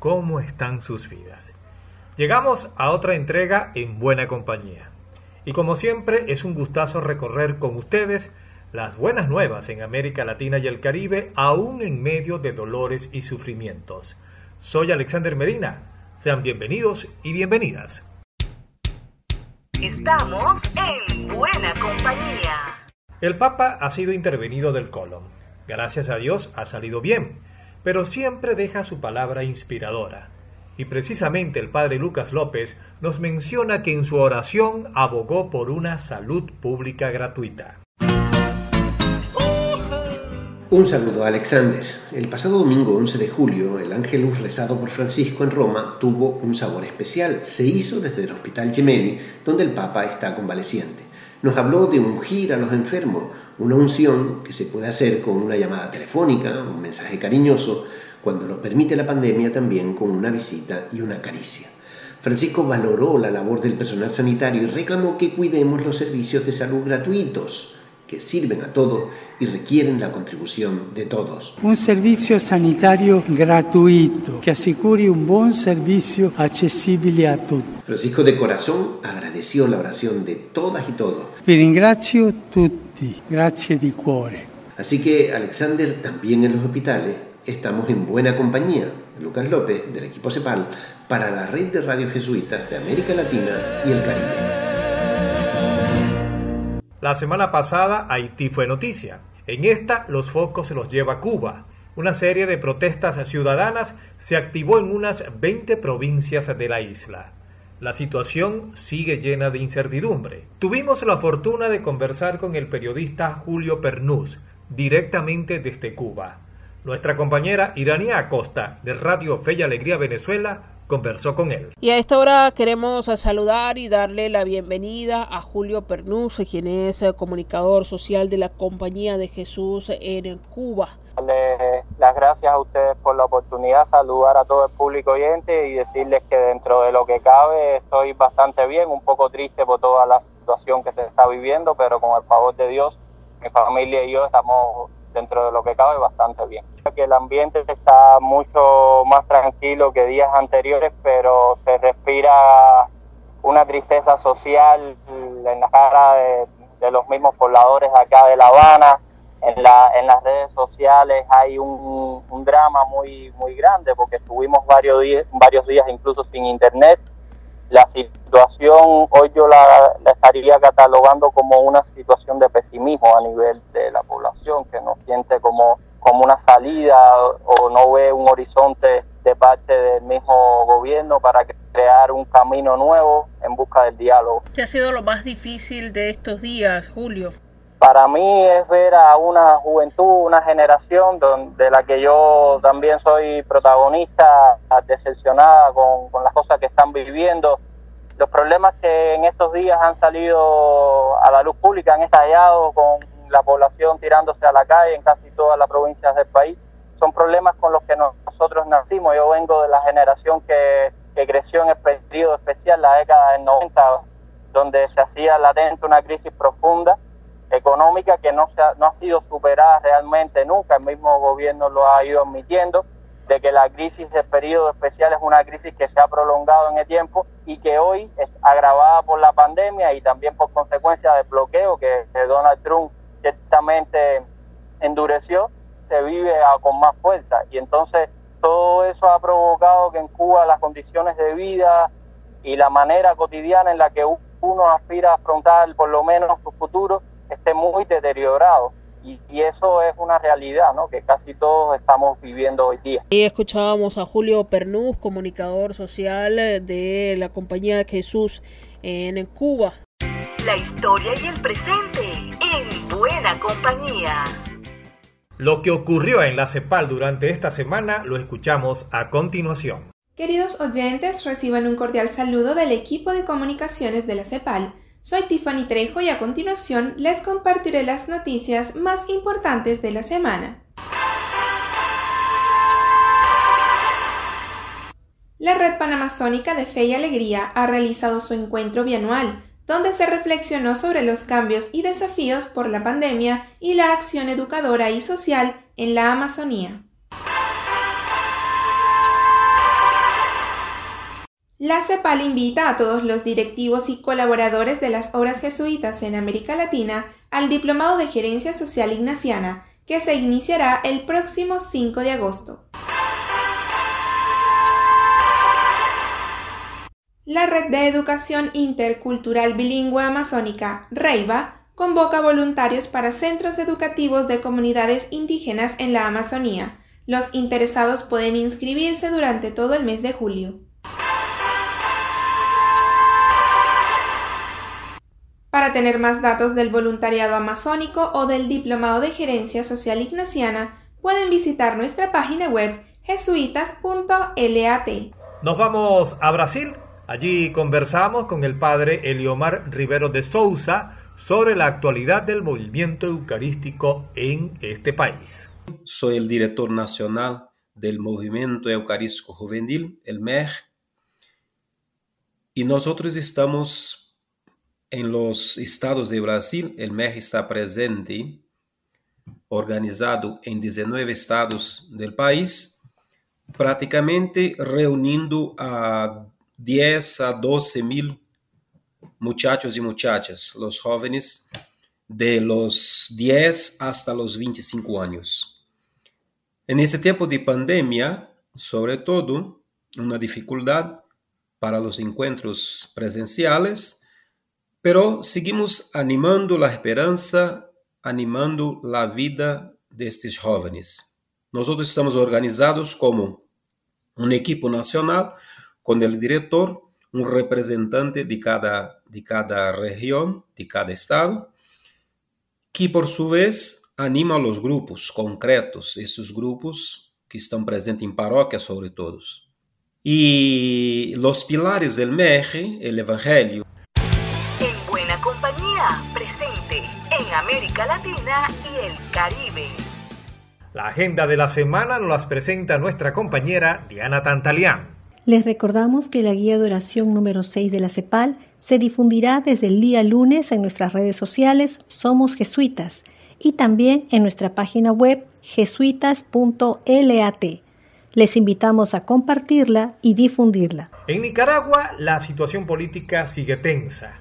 ¿Cómo están sus vidas? Llegamos a otra entrega en buena compañía. Y como siempre es un gustazo recorrer con ustedes las buenas nuevas en América Latina y el Caribe, aún en medio de dolores y sufrimientos. Soy Alexander Medina. Sean bienvenidos y bienvenidas. Estamos en buena compañía. El Papa ha sido intervenido del colon. Gracias a Dios ha salido bien, pero siempre deja su palabra inspiradora y precisamente el padre Lucas López nos menciona que en su oración abogó por una salud pública gratuita. Un saludo a Alexander. El pasado domingo 11 de julio, el ángelus rezado por Francisco en Roma tuvo un sabor especial. Se hizo desde el Hospital Gemelli, donde el Papa está convaleciente. Nos habló de ungir a los enfermos, una unción que se puede hacer con una llamada telefónica, un mensaje cariñoso, cuando lo permite la pandemia también con una visita y una caricia. Francisco valoró la labor del personal sanitario y reclamó que cuidemos los servicios de salud gratuitos que sirven a todos y requieren la contribución de todos. Un servicio sanitario gratuito que asegure un buen servicio accesible a todos. Francisco de corazón agradeció la oración de todas y todos. Vi ringrazio tutti, grazie di cuore. Así que Alexander también en los hospitales estamos en buena compañía. Lucas López, del equipo CEPAL, para la red de radio jesuitas de América Latina y el Caribe. La semana pasada Haití fue noticia. En esta los focos se los lleva Cuba. Una serie de protestas ciudadanas se activó en unas 20 provincias de la isla. La situación sigue llena de incertidumbre. Tuvimos la fortuna de conversar con el periodista Julio Pernús, directamente desde Cuba. Nuestra compañera Irania Acosta, de Radio Fe y Alegría Venezuela, conversó con él. Y a esta hora queremos saludar y darle la bienvenida a Julio Pernús, quien es comunicador social de la Compañía de Jesús en Cuba. Darle las gracias a ustedes por la oportunidad, saludar a todo el público oyente y decirles que dentro de lo que cabe estoy bastante bien, un poco triste por toda la situación que se está viviendo, pero con el favor de Dios, mi familia y yo estamos dentro de lo que cabe bastante bien. Que el ambiente está mucho más tranquilo que días anteriores, pero se respira una tristeza social en la cara de, los mismos pobladores acá de La Habana. En, la, en las redes sociales hay un, un, drama muy, muy grande porque estuvimos varios días, varios días incluso sin internet la situación hoy yo la, estaría catalogando como una situación de pesimismo a nivel de la población, que no siente como, como una salida o no ve un horizonte de parte del mismo gobierno para crear un camino nuevo en busca del diálogo. ¿Qué ha sido lo más difícil de estos días, Julio? Para mí es ver a una juventud, una generación de la que yo también soy protagonista, decepcionada con, las cosas que están viviendo. Los problemas que en estos días han salido a la luz pública, han estallado con la población tirándose a la calle en casi todas las provincias del país, son problemas con los que nosotros nacimos. Yo vengo de la generación que, que creció en el periodo especial, la década del 90, donde se hacía latente una crisis profunda económica que no, se ha, no ha sido superada realmente nunca, el mismo gobierno lo ha ido admitiendo, de que la crisis del periodo especial es una crisis que se ha prolongado en el tiempo y que hoy es agravada por la pandemia y también por consecuencia del bloqueo que, Donald Trump ciertamente endureció, se vive con más fuerza. Y entonces todo eso ha provocado que en Cuba las condiciones de vida y la manera cotidiana en la que uno aspira a afrontar por lo menos su futuro esté muy deteriorado. Y, eso es una realidad ¿no? que casi todos estamos viviendo hoy día. Y escuchábamos a Julio Pernús, comunicador social de la compañía Jesús en Cuba. La historia y el presente en buena compañía. Lo que ocurrió en la CEPAL durante esta semana lo escuchamos a continuación. Queridos oyentes, reciban un cordial saludo del equipo de comunicaciones de la CEPAL. Soy Tiffany Trejo y a continuación les compartiré las noticias más importantes de la semana. La Red Panamazónica de Fe y Alegría ha realizado su encuentro bianual, donde se reflexionó sobre los cambios y desafíos por la pandemia y la acción educadora y social en la Amazonía. La CEPAL invita a todos los directivos y colaboradores de las obras jesuitas en América Latina al Diplomado de Gerencia Social Ignaciana, que se iniciará el próximo 5 de agosto. La Red de Educación Intercultural Bilingüe Amazónica, REIVA, convoca voluntarios para centros educativos de comunidades indígenas en la Amazonía. Los interesados pueden inscribirse durante todo el mes de julio. Para tener más datos del voluntariado amazónico o del Diplomado de Gerencia Social Ignaciana, pueden visitar nuestra página web jesuitas.lat. Nos vamos a Brasil Allí conversamos con el padre Eliomar Rivero de Souza sobre la actualidad del movimiento eucarístico en este país. Soy el director nacional del Movimiento Eucarístico Juvenil, el MEG, y nosotros estamos en los estados de Brasil, el MEG está presente, organizado en 19 estados del país, prácticamente reuniendo a 10 a 12 mil muchachos y muchachas, los jóvenes de los 10 hasta los 25 años. En ese tiempo de pandemia, sobre todo, una dificultad para los encuentros presenciales, pero seguimos animando la esperanza, animando la vida de estos jóvenes. Nosotros estamos organizados como un equipo nacional con el director, un representante de cada, de cada región, de cada estado, que por su vez anima a los grupos concretos, esos grupos que están presentes en parroquias sobre todo. Y los pilares del MEG, el Evangelio. En América Latina y el Caribe. La agenda de la semana nos las presenta nuestra compañera Diana Tantalián. Les recordamos que la guía de oración número 6 de la CEPAL se difundirá desde el día lunes en nuestras redes sociales Somos Jesuitas y también en nuestra página web jesuitas.lat. Les invitamos a compartirla y difundirla. En Nicaragua la situación política sigue tensa.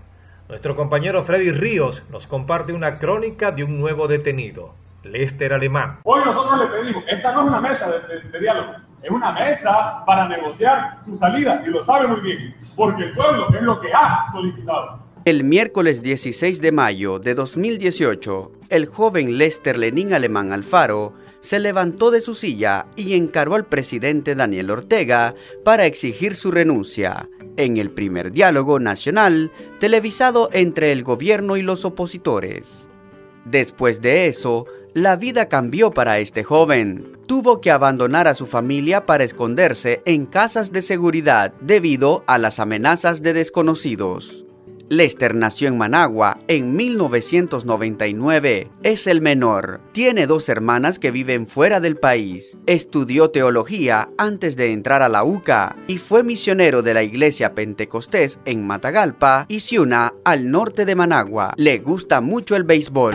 Nuestro compañero Freddy Ríos nos comparte una crónica de un nuevo detenido, Lester Alemán. Hoy nosotros le pedimos, esta no es una mesa de diálogo, es una mesa para negociar su salida y lo sabe muy bien, porque el pueblo es lo que ha solicitado. El miércoles 16 de mayo de 2018, el joven Lester Lenín Alemán Alfaro se levantó de su silla y encaró al presidente Daniel Ortega para exigir su renuncia en el primer diálogo nacional televisado entre el gobierno y los opositores. Después de eso, la vida cambió para este joven. Tuvo que abandonar a su familia para esconderse en casas de seguridad debido a las amenazas de desconocidos. Lester nació en Managua en 1999. Es el menor. Tiene dos hermanas que viven fuera del país. Estudió teología antes de entrar a la UCA y fue misionero de la iglesia Pentecostés en Matagalpa y Ciuna, al norte de Managua. Le gusta mucho el béisbol.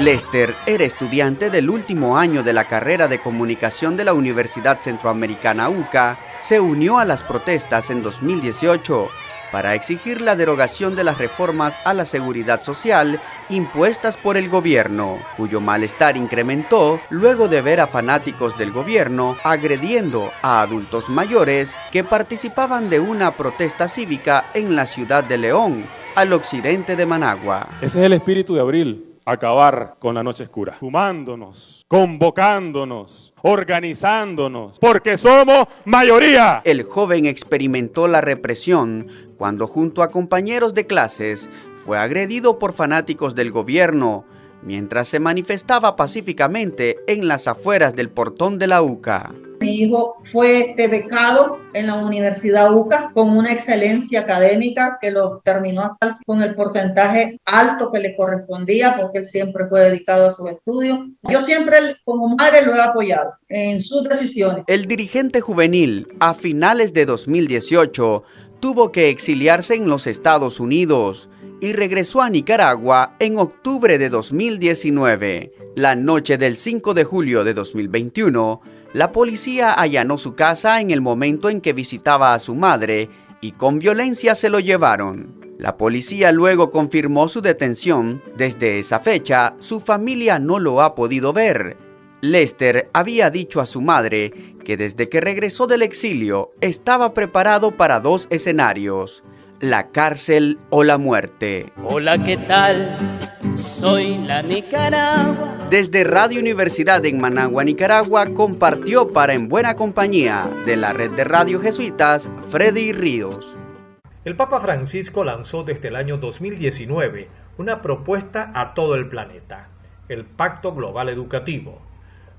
Lester era estudiante del último año de la carrera de comunicación de la Universidad Centroamericana UCA. Se unió a las protestas en 2018 para exigir la derogación de las reformas a la seguridad social impuestas por el gobierno, cuyo malestar incrementó luego de ver a fanáticos del gobierno agrediendo a adultos mayores que participaban de una protesta cívica en la ciudad de León, al occidente de Managua. Ese es el espíritu de abril acabar con la noche oscura. Sumándonos, convocándonos, organizándonos, porque somos mayoría. El joven experimentó la represión cuando junto a compañeros de clases fue agredido por fanáticos del gobierno mientras se manifestaba pacíficamente en las afueras del portón de la UCA. Mi hijo fue becado en la Universidad UCA con una excelencia académica que lo terminó con el porcentaje alto que le correspondía porque él siempre fue dedicado a sus estudios. Yo siempre como madre lo he apoyado en sus decisiones. El dirigente juvenil a finales de 2018 tuvo que exiliarse en los Estados Unidos y regresó a Nicaragua en octubre de 2019. La noche del 5 de julio de 2021, la policía allanó su casa en el momento en que visitaba a su madre y con violencia se lo llevaron. La policía luego confirmó su detención. Desde esa fecha, su familia no lo ha podido ver. Lester había dicho a su madre que desde que regresó del exilio estaba preparado para dos escenarios, la cárcel o la muerte. Hola, ¿qué tal? Soy la Nicaragua. Desde Radio Universidad en Managua, Nicaragua, compartió para En Buena Compañía de la red de radio jesuitas Freddy Ríos. El Papa Francisco lanzó desde el año 2019 una propuesta a todo el planeta, el Pacto Global Educativo.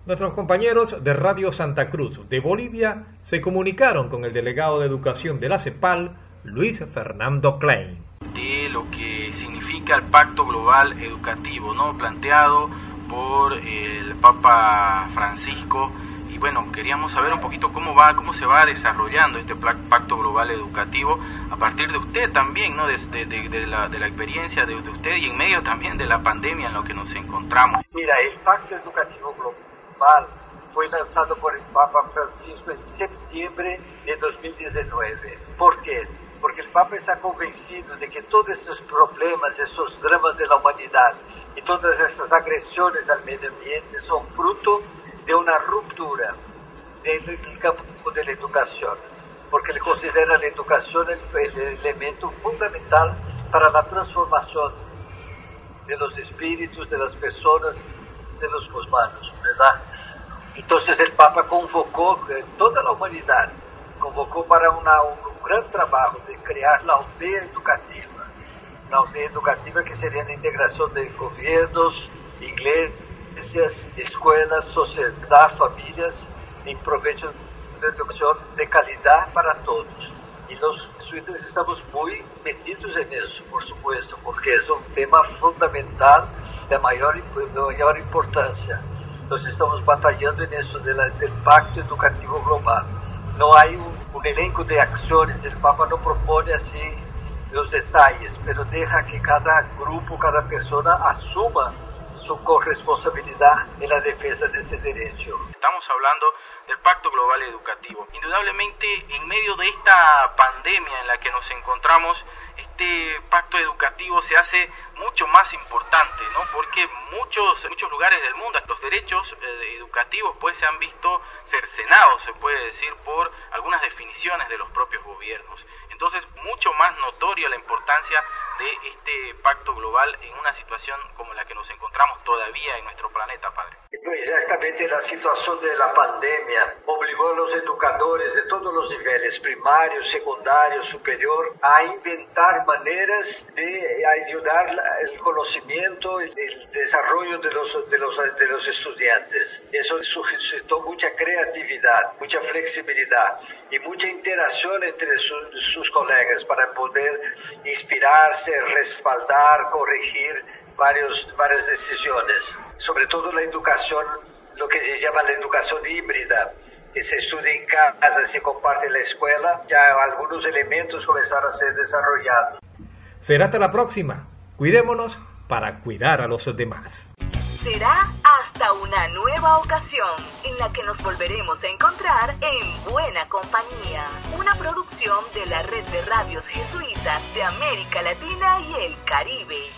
Nuestros compañeros de Radio Santa Cruz de Bolivia se comunicaron con el delegado de Educación de la CEPAL, Luis Fernando Klein. De lo que significa el Pacto Global Educativo, ¿no? planteado por el Papa Francisco. Y bueno, queríamos saber un poquito cómo va, cómo se va desarrollando este Pacto Global Educativo a partir de usted también, ¿no? de, de, la, de la, experiencia de, usted y en medio también de la pandemia en lo que nos encontramos. Mira, el Pacto Educativo Global fue lanzado por el Papa Francisco en septiembre de 2019. ¿Por qué? Porque el Papa está convencido de que todos estos problemas, esos dramas de la humanidad y todas esas agresiones al medio ambiente son fruto de una ruptura del campo de la educación, porque él considera la educación el, el elemento fundamental para la transformación de los espíritus, de las personas, de los humanos, ¿verdad? Entonces el Papa convocó eh, toda la humanidad, convocó para una, gran trabajo de crear la aldea educativa. La aldea educativa que sería la integración de gobiernos, iglesias, escuelas, sociedad, familias, en provecho de educación de calidad para todos. Y los jesuitas estamos muy metidos en eso, por supuesto, porque es un tema fundamental de mayor, de mayor importancia. Entonces estamos batallando en eso del Pacto Educativo Global. No hay un elenco de acciones. El Papa no propone así los detalles, pero deja que cada grupo, cada persona asuma su corresponsabilidad en la defensa de ese derecho. Estamos hablando del Pacto Global Educativo. Indudablemente, en medio de esta pandemia en la que nos encontramos, este pacto educativo se hace mucho más importante, ¿no? Porque muchos, muchos lugares del mundo los derechos eh, educativos pues se han visto cercenados, se puede decir, por algunas definiciones de los propios gobiernos. Entonces, mucho más notoria la importancia de este pacto global en una situación como la que nos encontramos todavía en nuestro planeta, Padre. Exactamente la situación de la pandemia educadores de todos los niveles, primario, secundario, superior, a inventar maneras de ayudar el conocimiento, el, desarrollo de los, de, los, de los estudiantes. Eso suscitó mucha creatividad, mucha flexibilidad y mucha interacción entre sus colegas para poder inspirarse, respaldar, corregir varios, varias decisiones. Sobre todo la educación, lo que se llama la educación híbrida, que se estudia en casa, se comparte en la escuela, ya algunos elementos comenzaron a ser desarrollados. Será hasta la próxima. Cuidémonos para cuidar a los demás. Será hasta una nueva ocasión en la que nos volveremos a encontrar en Buena Compañía, una producción de la red de radios jesuitas de América Latina y el Caribe.